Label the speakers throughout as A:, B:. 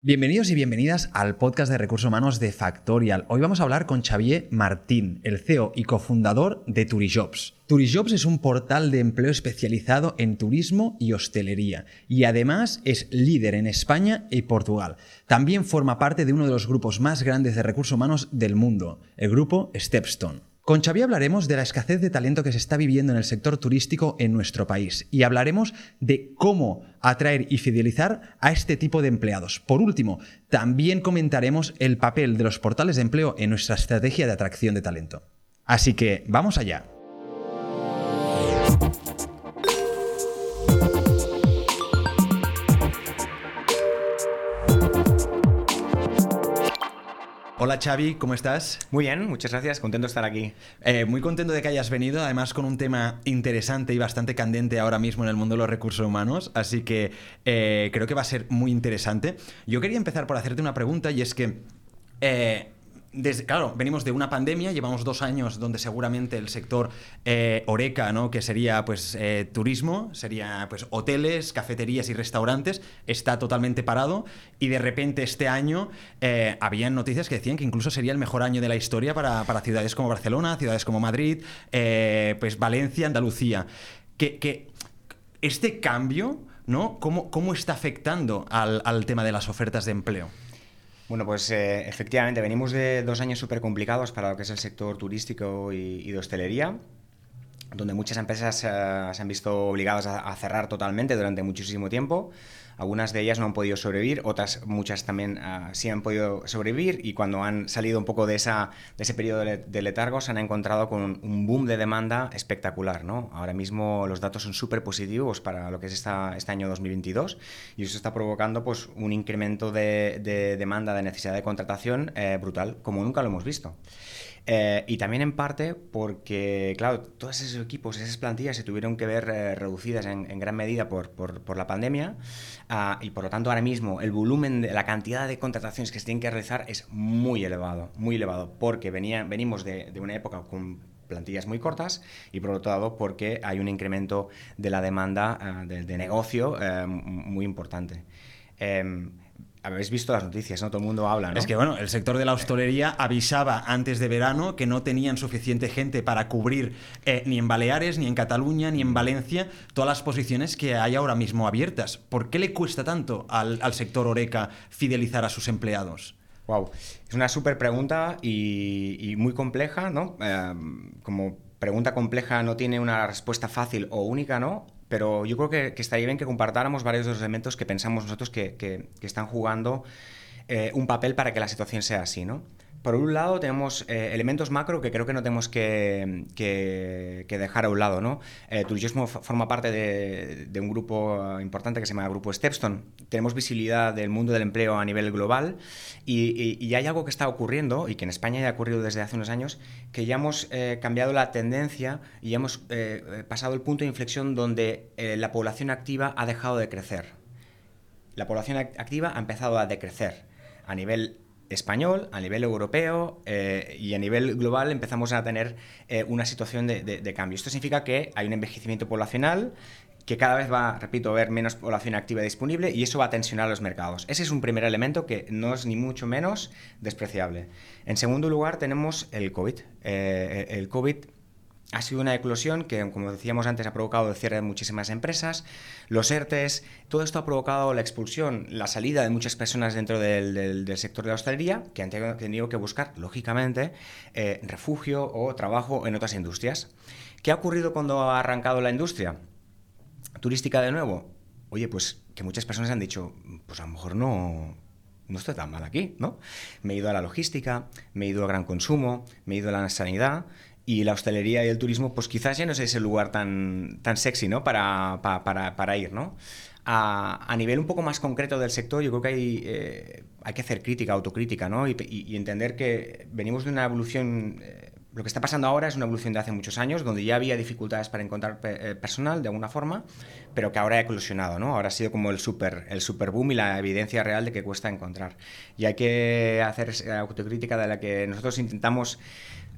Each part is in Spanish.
A: Bienvenidos y bienvenidas al podcast de recursos humanos de Factorial. Hoy vamos a hablar con Xavier Martín, el CEO y cofundador de Turijobs. Turijobs es un portal de empleo especializado en turismo y hostelería y además es líder en España y Portugal. También forma parte de uno de los grupos más grandes de recursos humanos del mundo, el grupo Stepstone. Con Xavi hablaremos de la escasez de talento que se está viviendo en el sector turístico en nuestro país y hablaremos de cómo atraer y fidelizar a este tipo de empleados. Por último, también comentaremos el papel de los portales de empleo en nuestra estrategia de atracción de talento. Así que vamos allá. Hola Xavi, ¿cómo estás?
B: Muy bien, muchas gracias, contento de estar aquí.
A: Eh, muy contento de que hayas venido, además con un tema interesante y bastante candente ahora mismo en el mundo de los recursos humanos, así que eh, creo que va a ser muy interesante. Yo quería empezar por hacerte una pregunta y es que... Eh, claro, venimos de una pandemia, llevamos dos años donde seguramente el sector eh, Oreca, ¿no? que sería pues eh, turismo, sería pues hoteles, cafeterías y restaurantes, está totalmente parado y de repente este año eh, habían noticias que decían que incluso sería el mejor año de la historia para, ciudades como Barcelona, ciudades como Madrid, pues Valencia, Andalucía. Que, este cambio, ¿no? ¿Cómo, cómo está afectando al tema de las ofertas de empleo?
B: Bueno, pues eh, efectivamente, venimos de dos años súper complicados para lo que es el sector turístico y, de hostelería donde muchas empresas eh, se han visto obligadas a, cerrar totalmente durante muchísimo tiempo. Algunas de ellas no han podido sobrevivir, otras muchas también ah, sí han podido sobrevivir y cuando han salido un poco de, de ese periodo de, letargo se han encontrado con un boom de demanda espectacular. ¿no? Ahora mismo los datos son súper positivos para lo que es esta, este año 2022 y eso está provocando pues, un incremento de, demanda, de necesidad de contratación eh, brutal, como nunca lo hemos visto. Eh, y también en parte porque, claro, todos esos equipos, esas plantillas se tuvieron que ver eh, reducidas en, gran medida por, por, la pandemia ah, y por lo tanto ahora mismo el volumen, de, la cantidad de contrataciones que se tienen que realizar es muy elevado, muy elevado, porque venía, venimos de, de una época con plantillas muy cortas y por otro lado porque hay un incremento de la demanda ah, de, de, negocio eh, muy importante. Em, habéis visto las noticias, ¿no? Todo el mundo habla, ¿no?
A: Es que, bueno, el sector de la hostelería avisaba antes de verano que no tenían suficiente gente para cubrir eh, ni en Baleares, ni en Cataluña, ni en Valencia todas las posiciones que hay ahora mismo abiertas. ¿Por qué le cuesta tanto al, sector Oreca fidelizar a sus empleados?
B: Wow, es una súper pregunta y, muy compleja, ¿no? Eh, como pregunta compleja no tiene una respuesta fácil o única, ¿no? Pero yo creo que, estaría bien que compartáramos varios de los elementos que pensamos nosotros que, que, están jugando eh, un papel para que la situación sea así, ¿no? Por un lado tenemos eh, elementos macro que creo que no tenemos que, dejar a un lado. ¿no? Eh, forma parte de, un grupo importante que se llama Grupo Stepstone. Tenemos visibilidad del mundo del empleo a nivel global y, hay algo que está ocurriendo y que en España ya ha ocurrido desde hace unos años, que ya hemos eh, cambiado la tendencia y ya hemos pasado el punto de inflexión donde la población activa ha dejado de crecer. La población activa ha empezado a decrecer a nivel español, a nivel europeo eh, y a nivel global empezamos a tener eh, una situación de, cambio. Esto significa que hay un envejecimiento poblacional que cada vez va, repito, a haber menos población activa disponible y eso va a tensionar los mercados. Ese es un primer elemento que no es ni mucho menos despreciable. En segundo lugar tenemos el COVID. Eh, el COVID ha sido una eclosión que, como decíamos antes, ha provocado el cierre de muchísimas empresas, los ERTES, todo esto ha provocado la expulsión, la salida de muchas personas dentro del, sector de la hostelería que han tenido que buscar, lógicamente, eh, refugio o trabajo en otras industrias. ¿Qué ha ocurrido cuando ha arrancado la industria turística de nuevo? Oye, pues que muchas personas han dicho, pues a lo mejor no, no estoy tan mal aquí, ¿no? Me he ido a la logística, me he ido al gran consumo, me he ido a la sanidad y la hostelería y el turismo, pues quizás ya no es ese lugar tan, tan sexy, ¿no? Para, para, para, ir, ¿no? A, a, nivel un poco más concreto del sector, yo creo que hay, eh, hay que hacer crítica, autocrítica, ¿no? Y, y, entender que venimos de una evolución... Eh, lo que está pasando ahora es una evolución de hace muchos años, donde ya había dificultades para encontrar eh, personal de alguna forma, pero que ahora ha eclosionado, ¿no? Ahora ha sido como el super, el super boom y la evidencia real de que cuesta encontrar. Y hay que hacer autocrítica de la que nosotros intentamos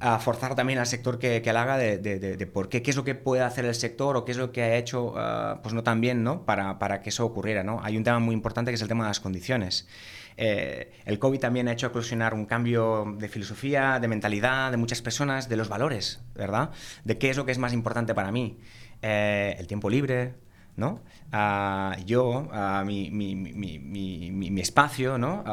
B: a forzar también al sector que, que haga de, de, por qué, qué es lo que puede hacer el sector o qué es lo que ha hecho, ah, pues no tan bien, ¿no? Para, para, que eso ocurriera, ¿no? Hay un tema muy importante que es el tema de las condiciones. Eh, el COVID también ha hecho eclosionar un cambio de filosofía, de mentalidad de muchas personas, de los valores, ¿verdad? De qué es lo que es más importante para mí. Eh, el tiempo libre, ¿no? yo, mi, mi, mi, mi, espacio, ¿no?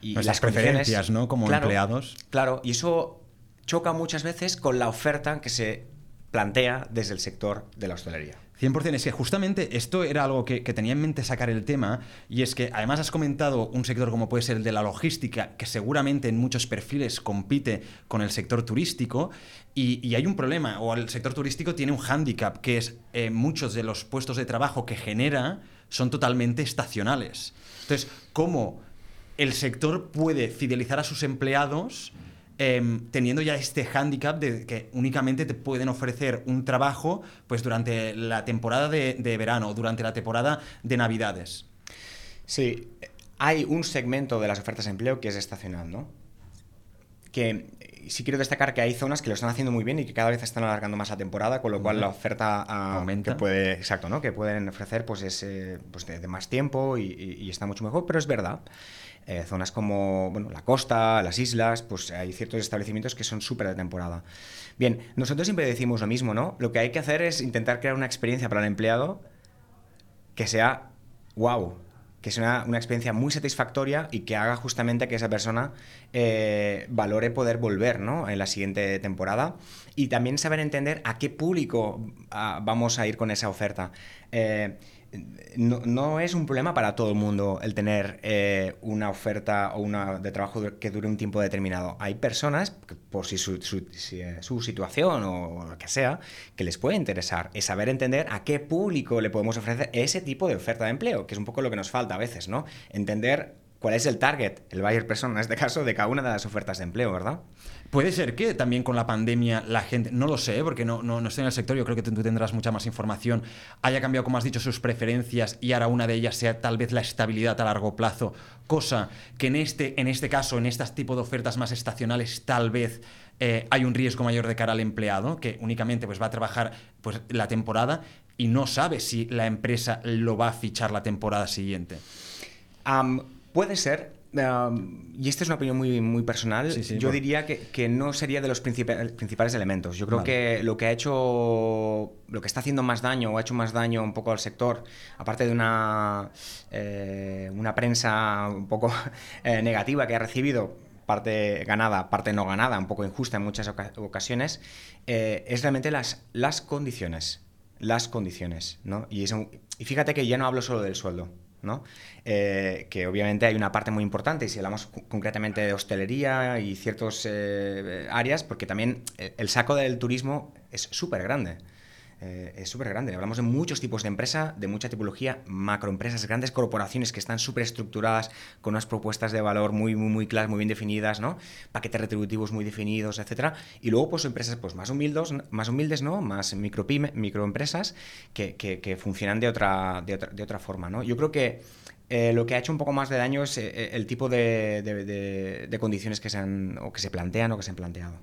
A: y las preferencias, ¿no? Como empleados.
B: Claro, y eso choca muchas veces con la oferta que se plantea desde el sector de la hostelería.
A: 100%, es que justamente esto era algo que, tenía en mente sacar el tema, y es que además has comentado un sector como puede ser el de la logística, que seguramente en muchos perfiles compite con el sector turístico, y, hay un problema, o el sector turístico tiene un hándicap, que es eh, muchos de los puestos de trabajo que genera son totalmente estacionales. Entonces, ¿cómo el sector puede fidelizar a sus empleados? Em, teniendo ya este hándicap de que únicamente te pueden ofrecer un trabajo pues durante la temporada de, verano, durante la temporada de Navidades.
B: Sí, hay un segmento de las ofertas de empleo que es estacional, ¿no? Que sí quiero destacar que hay zonas que lo están haciendo muy bien y que cada vez están alargando más la temporada, con lo cual la oferta
A: ah.
B: Que puede, exacto, ¿no? Que pueden ofrecer pues es eh, pues de, más tiempo y, está mucho mejor, pero es verdad. Eh, zonas como bueno, la costa, las islas, pues hay ciertos establecimientos que son súper de temporada. Bien, nosotros siempre decimos lo mismo, ¿no? Lo que hay que hacer es intentar crear una experiencia para el empleado que sea wow, que sea una, experiencia muy satisfactoria y que haga justamente que esa persona eh, valore poder volver ¿no? en la siguiente temporada y también saber entender a qué público ah, vamos a ir con esa oferta. Eh, no, es un problema para todo el mundo el tener eh, una oferta o una de trabajo que dure un tiempo determinado. Hay personas, por si su, eh, su, situación o lo que sea, que les puede interesar. Es saber entender a qué público le podemos ofrecer ese tipo de oferta de empleo, que es un poco lo que nos falta a veces, ¿no? Entender cuál es el target, el buyer person en este caso, de cada una de las ofertas de empleo, ¿verdad?
A: Puede ser que también con la pandemia la gente, no lo sé, porque no, no, estoy en el sector, yo creo que tú tendrás mucha más información, haya cambiado, como has dicho, sus preferencias y ahora una de ellas sea tal vez la estabilidad a largo plazo, cosa que en este, en este caso, en este tipo de ofertas más estacionales, tal vez eh, hay un riesgo mayor de cara al empleado, que únicamente pues, va a trabajar pues, la temporada y no sabe si la empresa lo va a fichar la temporada siguiente.
B: Puede ser, y esta es una opinión muy, muy personal, yo diría que, no sería de los principales elementos. Yo creo que lo que ha hecho, lo que está haciendo más daño o ha hecho más daño un poco al sector, aparte de una, eh, una prensa un poco eh, negativa que ha recibido, parte ganada, parte no ganada, un poco injusta en muchas ocasiones, eh, es realmente las, las condiciones. Las condiciones, ¿no? Y, y fíjate que ya no hablo solo del sueldo. Eh, que obviamente hay una parte muy importante, y si hablamos concretamente de hostelería y ciertas eh, áreas, porque también eh, el saco del turismo es súper grande. Eh, es súper grande. Hablamos de muchos tipos de empresa, de mucha tipología, macroempresas, grandes corporaciones que están súper estructuradas, con unas propuestas de valor muy, muy, muy claras, muy bien definidas, ¿no? Paquetes retributivos muy definidos, etcétera. Y luego, pues, empresas pues, más, humildes, más humildes, ¿no? Más micropyme, microempresas que, que, funcionan de otra, de otra, de otra forma, ¿no? Yo creo que eh, lo que ha hecho un poco más de daño es eh, el tipo de, de, de, condiciones que se han, o que se plantean o que se han planteado.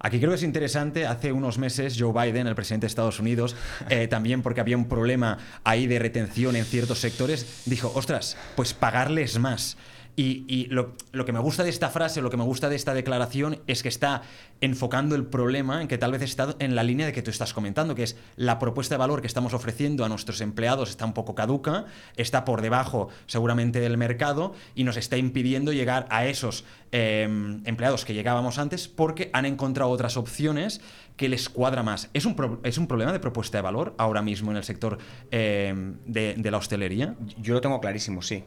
A: Aquí creo que es interesante, hace unos meses Joe Biden, el presidente de Estados Unidos, eh, también porque había un problema ahí de retención en ciertos sectores, dijo, ostras, pues pagarles más. Y, lo, que me gusta de esta frase, lo que me gusta de esta declaración es que está enfocando el problema en que tal vez está en la línea de que tú estás comentando, que es la propuesta de valor que estamos ofreciendo a nuestros empleados está un poco caduca, está por debajo seguramente del mercado y nos está impidiendo llegar a esos em, empleados que llegábamos antes porque han encontrado otras opciones que les cuadra más. ¿Es un, es un problema de propuesta de valor ahora mismo en el sector em, de la hostelería?
B: Yo lo tengo clarísimo, sí.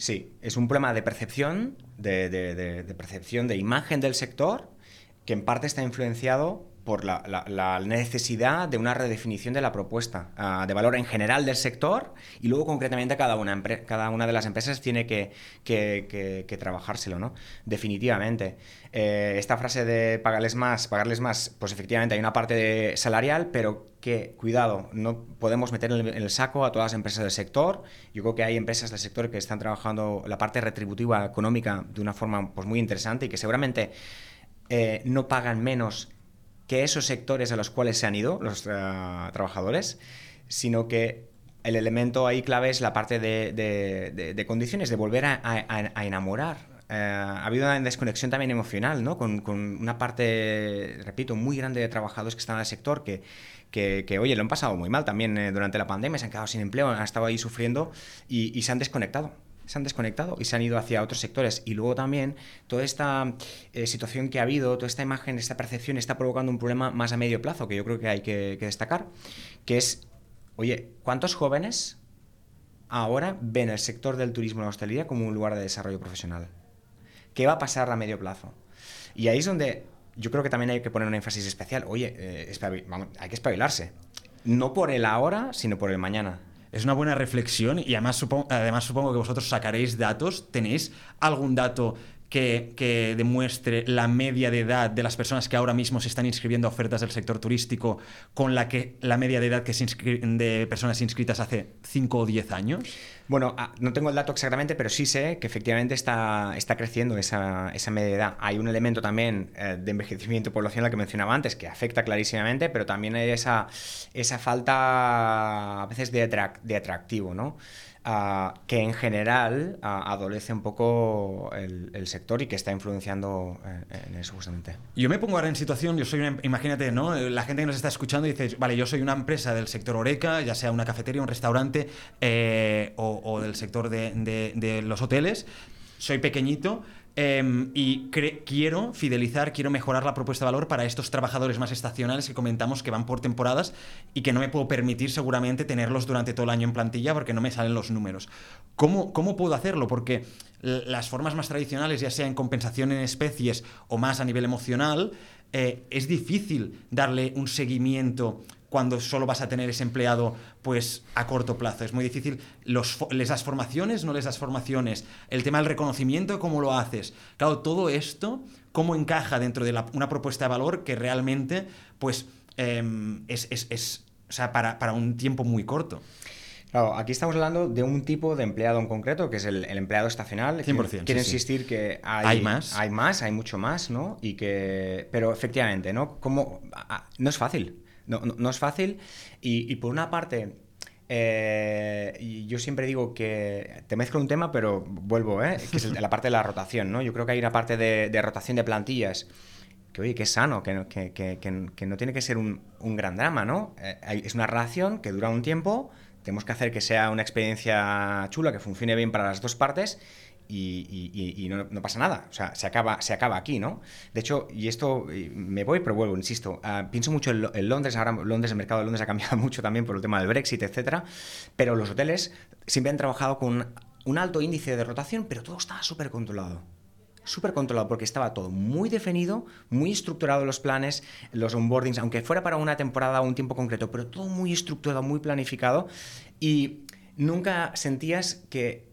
B: Sí, es un problema de percepción, de, percepción de imagen del sector, que en parte está influenciado por la, necesidad de una redefinición de la propuesta ah, de valor en general del sector y luego concretamente cada una, cada una de las empresas tiene que, que, trabajárselo, ¿no? Definitivamente. Eh, esta frase de pagarles más, pagarles más, pues efectivamente hay una parte salarial, pero que, cuidado, no podemos meter en el, saco a todas las empresas del sector. Yo creo que hay empresas del sector que están trabajando la parte retributiva económica de una forma pues, muy interesante y que seguramente eh, no pagan menos que esos sectores a los cuales se han ido los trabajadores, sino que el elemento ahí clave es la parte de, condiciones, de volver a, enamorar. Eh, ha habido una desconexión también emocional, ¿no? Con, una parte, repito, muy grande de trabajadores que están en el sector que, que, oye, lo han pasado muy mal también eh, durante la pandemia, se han quedado sin empleo, han estado ahí sufriendo y, se han desconectado se han desconectado y se han ido hacia otros sectores. Y luego también toda esta eh, situación que ha habido, toda esta imagen, esta percepción está provocando un problema más a medio plazo que yo creo que hay que destacar, que es Oye, ¿cuántos jóvenes ahora ven el sector del turismo y la hostelería como un lugar de desarrollo profesional? ¿Qué va a pasar a medio plazo? Y ahí es donde yo creo que también hay que poner un énfasis especial. Oye, eh, hay que espabilarse. No por el ahora, sino por el mañana.
A: Es una buena reflexión y además supongo, además supongo que vosotros sacaréis datos. ¿Tenéis algún dato que, demuestre la media de edad de las personas que ahora mismo se están inscribiendo a ofertas del sector turístico con la que la media de edad que se de personas inscritas hace 5 o 10 años?
B: Bueno, ah, no tengo el dato exactamente, pero sí sé que efectivamente está, está creciendo esa, esa media de edad. Hay un elemento también eh, de envejecimiento poblacional que mencionaba antes, que afecta clarísimamente, pero también hay esa, esa falta a veces de, de atractivo, ¿no? Que en general adolece un poco el, sector y que está influenciando eh, en, eso justamente.
A: Yo me pongo ahora en situación, yo soy una, imagínate, ¿no? La gente que nos está escuchando dice, vale, yo soy una empresa del sector Oreca, ya sea una cafetería, un restaurante eh, o, del sector de los hoteles, soy pequeñito, Em, y quiero fidelizar, quiero mejorar la propuesta de valor para estos trabajadores más estacionales que comentamos que van por temporadas y que no me puedo permitir seguramente tenerlos durante todo el año en plantilla porque no me salen los números. ¿Cómo, cómo puedo hacerlo? Porque las formas más tradicionales, ya sea en compensación en especies o más a nivel emocional, eh, es difícil darle un seguimiento cuando solo vas a tener ese empleado pues a corto plazo. Es muy difícil. Los, ¿Les das formaciones? ¿No les das formaciones? El tema del reconocimiento, ¿cómo lo haces? Claro, todo esto, ¿cómo encaja dentro de una propuesta de valor que realmente pues em, es, es, o sea, para, para un tiempo muy corto?
B: Claro, aquí estamos hablando de un tipo de empleado en concreto, que es el, empleado estacional.
A: 100%.
B: Quiero insistir que hay,
A: hay, más.
B: Hay más, hay mucho más, ¿no? Y que, pero efectivamente, ¿no? Como, no es fácil. No, es fácil. Y, por una parte, eh, yo siempre digo que te mezclo un tema, pero vuelvo, ¿eh? que es la parte de la rotación. ¿no? Yo creo que hay una parte de, rotación de plantillas que, oye, que es sano, que no, que, no tiene que ser un, gran drama. ¿no? Eh, es una relación que dura un tiempo. Tenemos que hacer que sea una experiencia chula, que funcione bien para las dos partes y, no, pasa nada. O sea, se acaba, se acaba aquí, ¿no? De hecho, y esto me voy, pero vuelvo, insisto. Ah, pienso mucho en, Londres. Ahora Londres, el mercado de Londres ha cambiado mucho también por el tema del Brexit, etcétera. Pero los hoteles siempre han trabajado con un alto índice de rotación, pero todo estaba súper controlado súper controlado porque estaba todo muy definido, muy estructurado los planes, los onboardings, aunque fuera para una temporada o un tiempo concreto, pero todo muy estructurado, muy planificado y nunca sentías que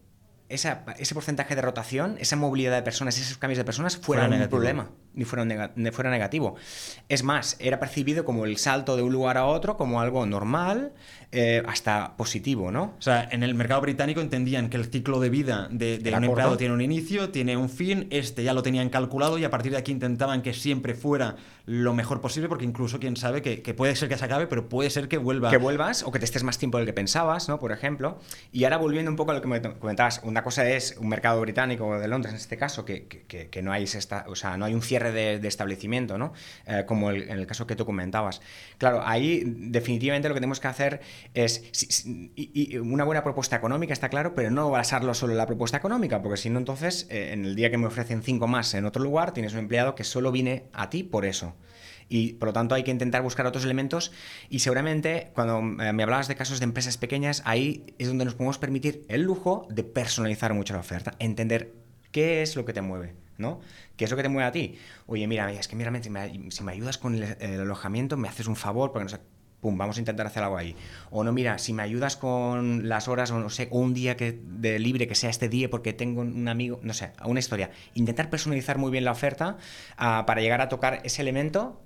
B: ese porcentaje de rotación, esa movilidad de personas, esos cambios de personas fueran un problema, ni fuera, fuera negativo. Es más, era percibido como el salto de un lugar a otro como algo normal, eh, hasta positivo, ¿no?
A: O sea, en el mercado británico entendían que el ciclo de vida de, un empleado tiene un inicio, tiene un fin, este ya lo tenían calculado y a partir de aquí intentaban que siempre fuera lo mejor posible, porque incluso quién sabe que, puede ser que se acabe, pero puede ser que vuelva.
B: Que vuelvas o que te estés más tiempo del que pensabas, ¿no? Por ejemplo. Y ahora volviendo un poco a lo que me comentabas, una cosa es un mercado británico de Londres en este caso, que, que, no, hay esta, o sea, no hay un cierre de, establecimiento, ¿no? Eh, como en el caso que tú comentabas. Claro, ahí definitivamente lo que tenemos que hacer es y, una buena propuesta económica, está claro, pero no basarlo solo en la propuesta económica, porque si no, entonces, eh, en el día que me ofrecen cinco más en otro lugar, tienes un empleado que solo viene a ti por eso. Y por lo tanto hay que intentar buscar otros elementos y seguramente cuando eh, me hablabas de casos de empresas pequeñas, ahí es donde nos podemos permitir el lujo de personalizar mucho la oferta, entender qué es lo que te mueve, ¿no? ¿Qué es lo que te mueve a ti? Oye, mira, es que mira, si me, si me ayudas con el, alojamiento, me haces un favor, porque no sé, pum, vamos a intentar hacer algo ahí. O no, mira, si me ayudas con las horas, o no sé, un día que, de libre que sea este día porque tengo un amigo, no sé, una historia. Intentar personalizar muy bien la oferta ah, para llegar a tocar ese elemento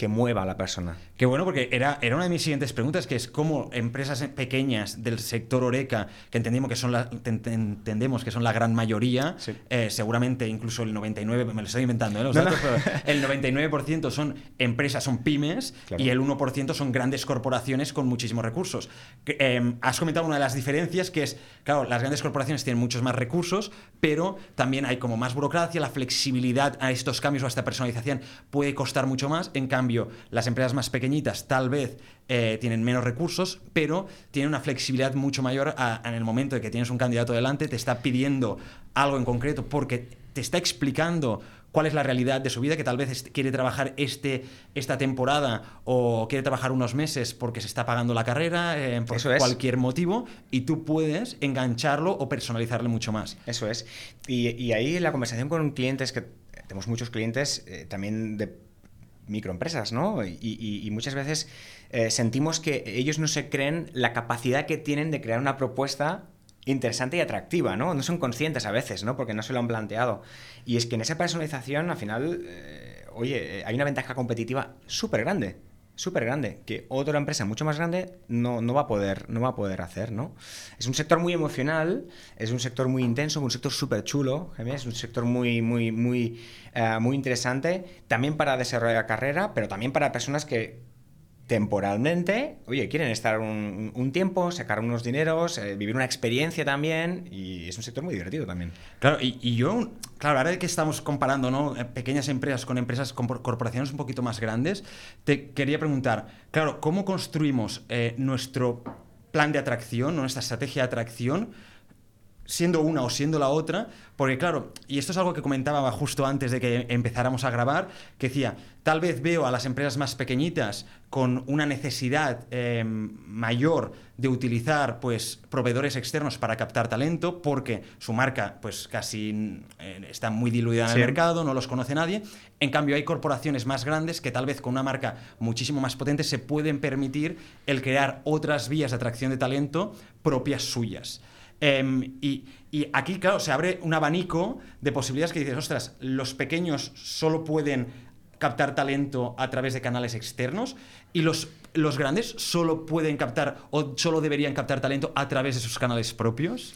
B: que mueva a la persona.
A: Qué bueno, porque era, era una de mis siguientes preguntas, que es cómo empresas pequeñas del sector Oreca, que entendemos que son la, entendemos que son la gran mayoría, eh, seguramente incluso el 99, me lo estoy inventando, ¿eh? los datos, pero el 99% son empresas, son pymes, y el 1% son grandes corporaciones con muchísimos recursos. Em, has comentado una de las diferencias, que es, claro, las grandes corporaciones tienen muchos más recursos, pero también hay como más burocracia, la flexibilidad a estos cambios o a esta personalización puede costar mucho más, en cambio, las empresas más pequeñitas tal vez eh, tienen menos recursos, pero tienen una flexibilidad mucho mayor en el momento de que tienes un candidato delante, te está pidiendo algo en concreto porque te está explicando cuál es la realidad de su vida, que tal vez quiere trabajar este, esta temporada o quiere trabajar unos meses porque se está pagando la carrera, eh, por cualquier motivo, y tú puedes engancharlo o personalizarle mucho más.
B: Eso es. Y, ahí la conversación con clientes, que tenemos muchos clientes eh, también de microempresas, ¿no? Y, muchas veces eh, sentimos que ellos no se creen la capacidad que tienen de crear una propuesta interesante y atractiva, ¿no? No son conscientes a veces, ¿no? Porque no se lo han planteado. Y es que en esa personalización, al final, eh, oye, hay una ventaja competitiva súper grande súper grande, que otra empresa mucho más grande no, no, va a poder, no va a poder hacer, ¿no? Es un sector muy emocional, es un sector muy intenso, un sector súper chulo, es un sector muy, muy, muy, eh, muy interesante, también para desarrollar carrera, pero también para personas que, temporalmente, oye, quieren estar un, tiempo, sacar unos dineros, eh, vivir una experiencia también, y es un sector muy divertido también.
A: Claro, y, yo, claro, ahora que estamos comparando ¿no? Eh, pequeñas empresas con empresas, con corporaciones un poquito más grandes, te quería preguntar, claro, ¿cómo construimos eh, nuestro plan de atracción, nuestra estrategia de atracción? Siendo una o siendo la otra, porque claro, y esto es algo que comentaba justo antes de que empezáramos a grabar, que decía, tal vez veo a las empresas más pequeñitas con una necesidad eh, mayor de utilizar pues proveedores externos para captar talento, porque su marca pues casi eh, está muy diluida en el mercado, no los conoce nadie. En cambio, hay corporaciones más grandes que tal vez con una marca muchísimo más potente se pueden permitir el crear otras vías de atracción de talento propias suyas. Em, y, aquí, claro, se abre un abanico de posibilidades que dices, ostras, los pequeños solo pueden captar talento a través de canales externos y los, los grandes solo pueden captar o solo deberían captar talento a través de sus canales propios.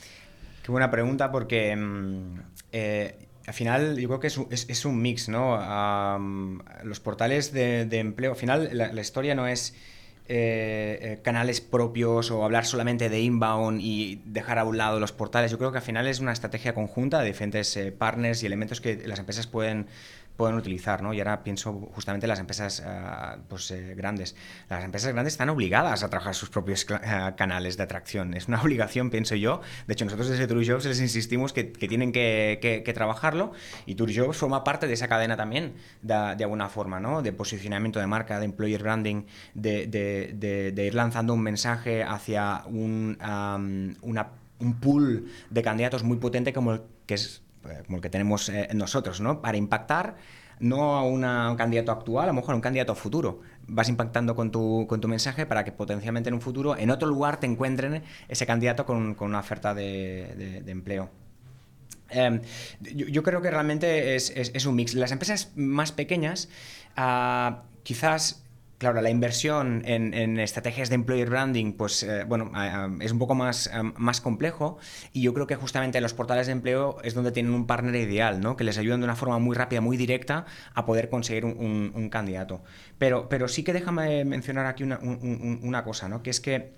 B: Qué buena pregunta porque em, eh, al final yo creo que es, un mix, ¿no? los portales de, empleo, al final la historia no es eh, eh, canales propios o hablar solamente de inbound y dejar a un lado los portales. Yo creo que al final es una estrategia conjunta de diferentes eh, partners y elementos que las empresas pueden pueden utilizar, ¿no? Y ahora pienso justamente en las empresas eh, pues, eh, grandes. Las empresas grandes están obligadas a trabajar sus propios eh, canales de atracción. Es una obligación, pienso yo. De hecho, nosotros desde Tour Jobs les insistimos que, tienen que, trabajarlo y Tour Jobs forma parte de esa cadena también, de, alguna forma, ¿no? De posicionamiento de marca, de employer branding, de, ir lanzando un mensaje hacia un, un pool de candidatos muy potente como el que es como el que tenemos eh, nosotros, ¿no? Para impactar no a un candidato actual, a lo mejor a un candidato futuro. Vas impactando con tu, con tu mensaje para que potencialmente en un futuro, en otro lugar, te encuentren ese candidato con, con una oferta de, de, empleo. Em, yo, creo que realmente es, es, un mix. Las empresas más pequeñas uh, quizás Claro, la inversión en, estrategias de employer branding, pues eh, bueno, es un poco más, más complejo y yo creo que justamente los portales de empleo es donde tienen un partner ideal, ¿no? Que les ayudan de una forma muy rápida, muy directa a poder conseguir un, candidato. Pero, pero sí que déjame mencionar aquí una, cosa, ¿no? Que es que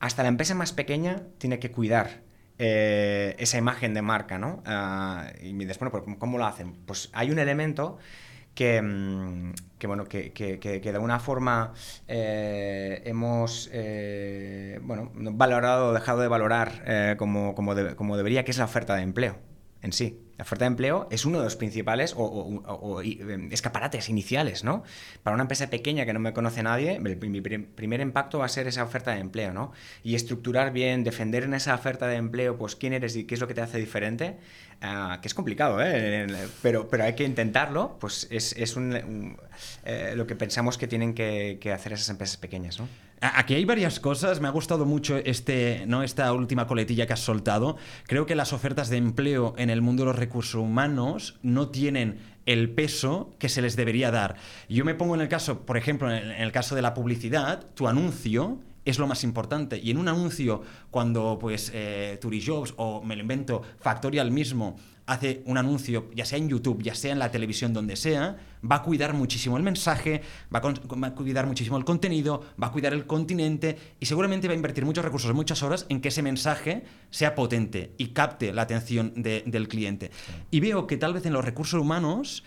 B: hasta la empresa más pequeña tiene que cuidar eh, esa imagen de marca, ¿no? Ah, y después, ¿cómo lo hacen? Pues hay un elemento Mm, que, bueno, que, que, que, de alguna forma eh, hemos eh, bueno, valorado dejado de valorar eh, como, como, como debería, que es la oferta de empleo en sí. La oferta de empleo es uno de los principales o, em, escaparates iniciales, ¿no? Para una empresa pequeña que no me conoce nadie, mi primer impacto va a ser esa oferta de empleo, ¿no? Y estructurar bien, defender en esa oferta de empleo, pues quién eres y qué es lo que te hace diferente, ah, que es complicado, ¿eh? Pero, pero hay que intentarlo, pues es, es un, eh, lo que pensamos que tienen que, que hacer esas empresas pequeñas, ¿no?
A: Aquí hay varias cosas. Me ha gustado mucho este, ¿no? esta última coletilla que has soltado. Creo que las ofertas de empleo en el mundo de los recursos humanos no tienen el peso que se les debería dar. Yo me pongo en el caso, por ejemplo, en el caso de la publicidad, tu anuncio es lo más importante. Y en un anuncio, cuando pues eh, Turijobs o me lo invento, Factorial mismo hace un anuncio, ya sea en YouTube, ya sea en la televisión, donde sea, va a cuidar muchísimo el mensaje, va a, cuidar muchísimo el contenido, va a cuidar el continente y seguramente va a invertir muchos recursos, muchas horas en que ese mensaje sea potente y capte la atención del cliente. Y veo que tal vez en los recursos humanos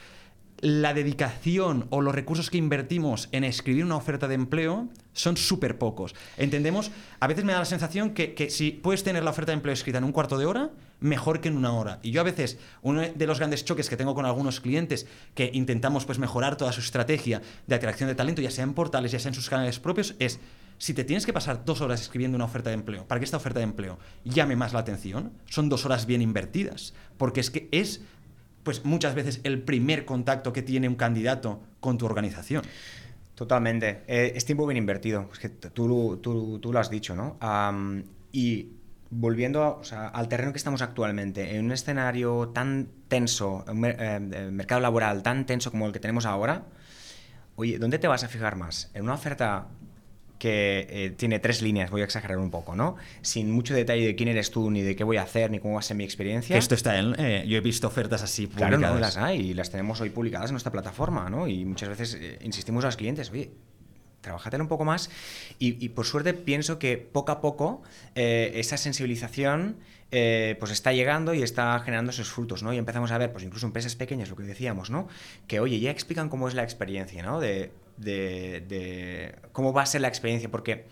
A: la dedicación o los recursos que invertimos en escribir una oferta de empleo son súper pocos. Entendemos, a veces me da la sensación que, que, si puedes tener la oferta de empleo escrita en un cuarto de hora, mejor que en una hora. Y yo a veces, uno de los grandes choques que tengo con algunos clientes que intentamos pues, mejorar toda su estrategia de atracción de talento, ya sea en portales, ya sea en sus canales propios, es si te tienes que pasar dos horas escribiendo una oferta de empleo para que esta oferta de empleo llame más la atención, son dos horas bien invertidas. Porque es que es pues muchas veces el primer contacto que tiene un candidato con tu organización.
B: Totalmente. Eh, es tiempo bien invertido. Es que tú, tú, tú lo has dicho, ¿no? y volviendo al terreno que estamos actualmente, en un escenario tan tenso, un eh, mercado laboral tan tenso como el que tenemos ahora, oye, ¿dónde te vas a fijar más? ¿En una oferta que eh, tiene tres líneas, voy a exagerar un poco, ¿no? Sin mucho detalle de quién eres tú, ni de qué voy a hacer, ni cómo va a ser mi experiencia.
A: Esto está en. Eh, yo he visto ofertas así publicadas.
B: Claro, no las hay y las tenemos hoy publicadas en nuestra plataforma, ¿no? Y muchas veces eh, insistimos a los clientes, oye, trabajátelo un poco más. Y, por suerte pienso que poco a poco esa sensibilización pues está llegando y está generando sus frutos, ¿no? Y empezamos a ver, pues incluso empresas pequeñas, lo que decíamos, ¿no? Que, oye, ya explican cómo es la experiencia, ¿no? De, de, cómo va a ser la experiencia, porque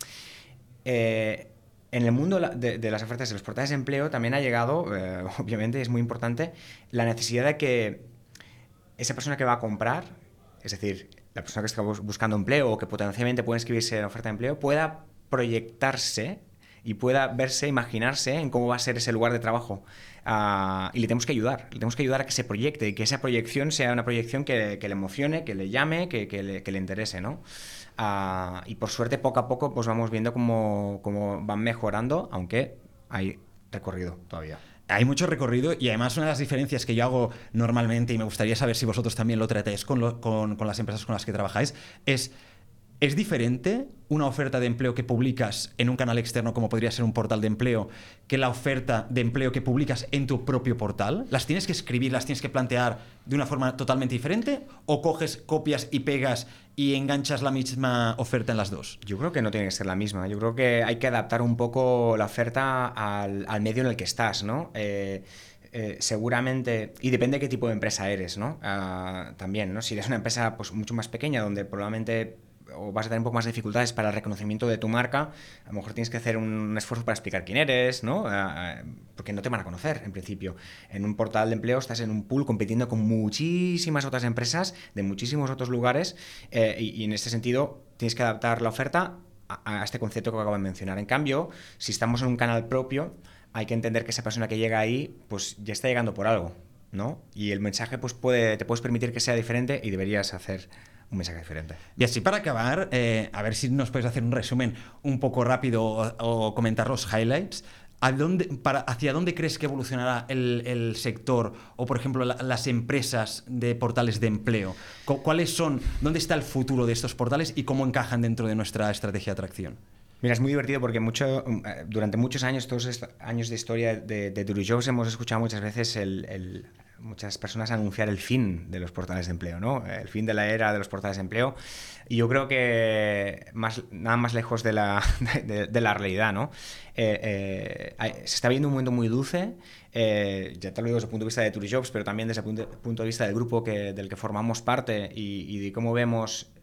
B: eh, en el mundo de, las ofertas de los portales de empleo también ha llegado, eh, obviamente es muy importante, la necesidad de que esa persona que va a comprar, es decir, la persona que está buscando empleo o que potencialmente puede inscribirse en oferta de empleo, pueda proyectarse y pueda verse, imaginarse en cómo va a ser ese lugar de trabajo. Ah, y le tenemos que ayudar, le tenemos que ayudar a que se proyecte que esa proyección sea una proyección que, le emocione, que le llame, que, le, interese, ¿no? Ah, y por suerte, poco a poco, pues vamos viendo cómo, van mejorando, aunque hay recorrido todavía
A: hay mucho recorrido y además una de las diferencias que yo hago normalmente y me gustaría saber si vosotros también lo tratáis con, con, las empresas con las que trabajáis es ¿Es diferente una oferta de empleo que publicas en un canal externo como podría ser un portal de empleo que la oferta de empleo que publicas en tu propio portal? ¿Las tienes que escribir, las tienes que plantear de una forma totalmente diferente? ¿O coges copias y pegas y enganchas la misma oferta en las dos?
B: Yo creo que no tiene que ser la misma. Yo creo que hay que adaptar un poco la oferta al, medio en el que estás, ¿no? Eh, eh, seguramente, y depende de qué tipo de empresa eres, ¿no? Ah, también, ¿no? Si eres una empresa pues, mucho más pequeña, donde probablemente o vas a tener un poco más de dificultades para el reconocimiento de tu marca, a lo mejor tienes que hacer un esfuerzo para explicar quién eres, ¿no? Eh, eh, porque no te van a conocer, en principio. En un portal de empleo estás en un pool compitiendo con muchísimas otras empresas de muchísimos otros lugares eh, y, en este sentido tienes que adaptar la oferta a, a, este concepto que acabo de mencionar. En cambio, si estamos en un canal propio, hay que entender que esa persona que llega ahí, pues ya está llegando por algo, ¿no? Y el mensaje pues puede, te puedes permitir que sea diferente y deberías hacer un mensaje diferente.
A: Y así para acabar, eh, a ver si nos puedes hacer un resumen un poco rápido o, comentar los highlights. ¿A dónde, para, ¿Hacia dónde crees que evolucionará el, sector o, por ejemplo, las empresas de portales de empleo? ¿Cuáles son, dónde está el futuro de estos portales y cómo encajan dentro de nuestra estrategia de atracción?
B: Mira, es muy divertido porque mucho, eh, durante muchos años, todos estos años de historia de, de Jobs, hemos escuchado muchas veces el muchas personas anunciar el fin de los portales de empleo, ¿no? El fin de la era de los portales de empleo. Y yo creo que más, nada más lejos de la, de, la realidad, ¿no? Eh, eh, se está viendo un momento muy dulce, eh, ya te lo digo desde el punto de vista de Turijobs, pero también desde el punto, de vista del grupo que, del que formamos parte y, y de cómo vemos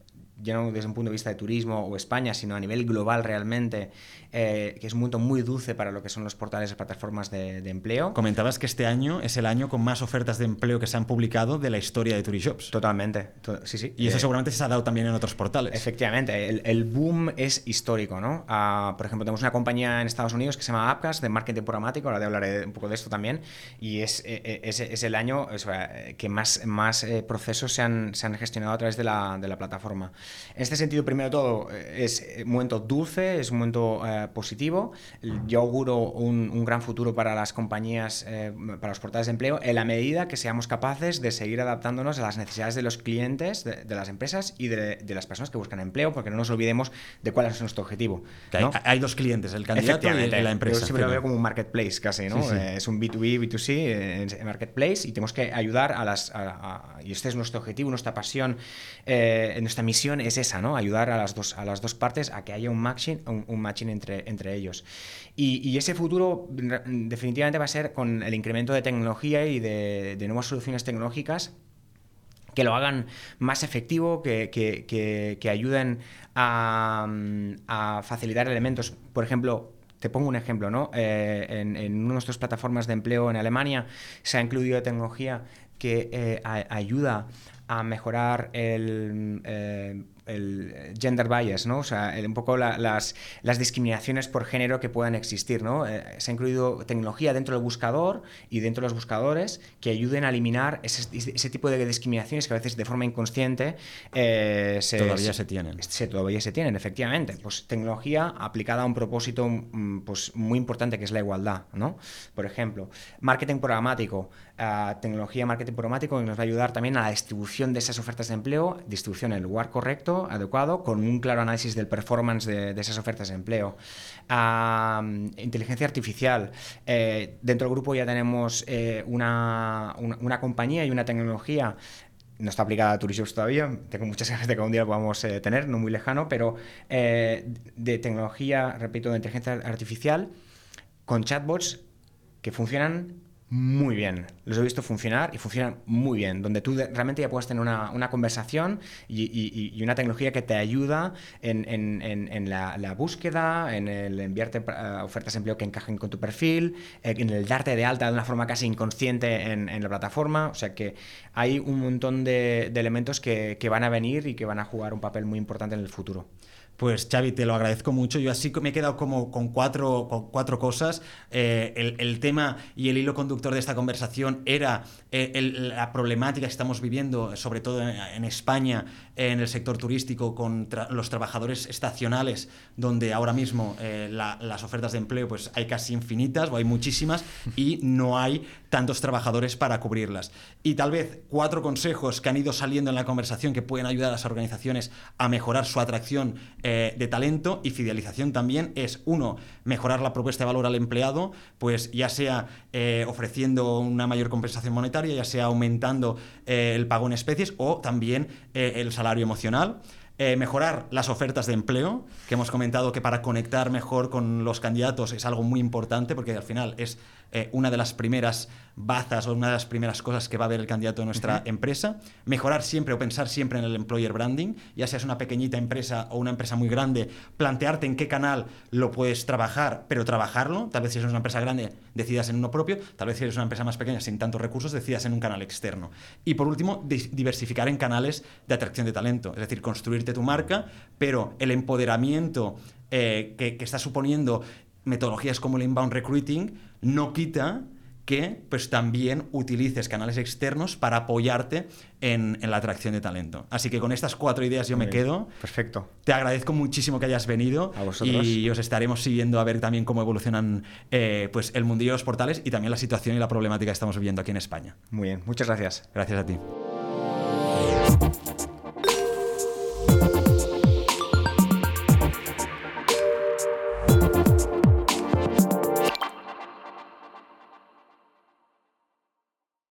B: ya no desde un punto de vista de turismo o España, sino a nivel global realmente, eh, que es un momento muy dulce para lo que son los portales y plataformas de, empleo.
A: Comentabas que este año es el año con más ofertas de empleo que se han publicado de la historia de Turishops.
B: Totalmente, sí, sí.
A: Y eso eh, seguramente se ha dado también en otros portales.
B: Efectivamente, el, boom es histórico, ¿no? Ah, por ejemplo, tenemos una compañía en Estados Unidos que se llama Appcast, de marketing programático, ahora te hablaré un poco de esto también, y es, eh, es, el año que más, más procesos se han, se han gestionado a través de la, de la plataforma. En este sentido, primero de todo, eh, es un momento dulce, es un momento eh, positivo. Yo auguro un, un, gran futuro para las compañías, eh, para los portales de empleo, en la medida que seamos capaces de seguir adaptándonos a las necesidades de los clientes, de, de las empresas y de, de, las personas que buscan empleo, porque no nos olvidemos de cuál es nuestro objetivo.
A: ¿no? Hay, hay, dos clientes, el candidato y la empresa.
B: Yo siempre lo veo como un marketplace casi, ¿no? Sí, sí. Es un B2B, B2C, en marketplace y tenemos que ayudar a las... A, a, y este es nuestro objetivo, nuestra pasión, eh, nuestra misión es esa, ¿no? Ayudar a las dos, a las dos partes a que haya un matching, un, un matching entre, entre ellos. Y, ese futuro definitivamente va a ser con el incremento de tecnología y de, nuevas soluciones tecnológicas que lo hagan más efectivo, que, que, ayuden a, a, facilitar elementos. Por ejemplo, te pongo un ejemplo, ¿no? Eh, en, una de nuestras plataformas de empleo en Alemania se ha incluido tecnología que eh, ayuda a mejorar el, eh, el, gender bias, ¿no? O sea, el, un poco la, las, las, discriminaciones por género que puedan existir, ¿no? Eh, se ha incluido tecnología dentro del buscador y dentro de los buscadores que ayuden a eliminar ese, ese tipo de discriminaciones que a veces de forma inconsciente
A: eh, se, todavía se tienen.
B: Se, todavía se tienen, efectivamente. Pues tecnología aplicada a un propósito mm, pues, muy importante que es la igualdad, ¿no? Por ejemplo, marketing programático, uh, tecnología marketing programático que nos va a ayudar también a la distribución de esas ofertas de empleo, distribución en el lugar correcto, adecuado, con un claro análisis del performance de, esas ofertas de empleo. Inteligencia artificial. Eh, dentro del grupo ya tenemos eh, una, una, compañía y una tecnología no está aplicada a Turishops todavía, tengo muchas ganas de que un día lo podamos eh, tener, no muy lejano, pero de tecnología, repito, de inteligencia artificial, con chatbots que funcionan muy bien. Los he visto funcionar y funcionan muy bien, donde tú realmente ya puedes tener una, una conversación y, y, y, una tecnología que te ayuda en, en, en, la, búsqueda, en el enviarte uh, ofertas de empleo que encajen con tu perfil, eh, en el darte de alta de una forma casi inconsciente en, la plataforma. O sea que hay un montón de, de elementos que, que van a venir y que van a jugar un papel muy importante en el futuro.
A: Pues Xavi, te lo agradezco mucho. Yo así me he quedado como con cuatro, con cuatro cosas. Eh, el, el, tema y el hilo conductor de esta conversación era eh, el, la problemática que estamos viviendo, sobre todo en, en España, en el sector turístico, con tra los trabajadores estacionales, donde ahora mismo eh, la, las ofertas de empleo pues hay casi infinitas o hay muchísimas y no hay tantos trabajadores para cubrirlas. Y tal vez cuatro consejos que han ido saliendo en la conversación que pueden ayudar a las organizaciones a mejorar su atracción eh, de talento y fidelización también es, uno, mejorar la propuesta de valor al empleado, pues ya sea eh, ofreciendo una mayor compensación monetaria, ya sea aumentando eh, el pago en especies o también el salario emocional. Eh, mejorar las ofertas de empleo, que hemos comentado que para conectar mejor con los candidatos es algo muy importante, porque al final es eh, una de las primeras bazas o una de las primeras cosas que va a ver el candidato de nuestra uh -huh. empresa. Mejorar siempre o pensar siempre en el employer branding, ya seas una pequeñita empresa o una empresa muy grande, plantearte en qué canal lo puedes trabajar, pero trabajarlo. Tal vez si eres una empresa grande decidas en uno propio, tal vez si eres una empresa más pequeña sin tantos recursos decidas en un canal externo. Y por último, diversificar en canales de atracción de talento, es decir, construirte tu marca, pero el empoderamiento eh, que, que está suponiendo metodologías como el inbound recruiting no quita que pues también utilices canales externos para apoyarte en, en, la atracción de talento. Así que con estas cuatro ideas yo Muy me bien. quedo.
B: Perfecto.
A: Te agradezco muchísimo que hayas venido
B: a vosotros.
A: y os estaremos siguiendo a ver también cómo evolucionan eh, pues el mundillo de los portales y también la situación y la problemática que estamos viviendo aquí en España.
B: Muy bien, muchas gracias.
A: Gracias a ti.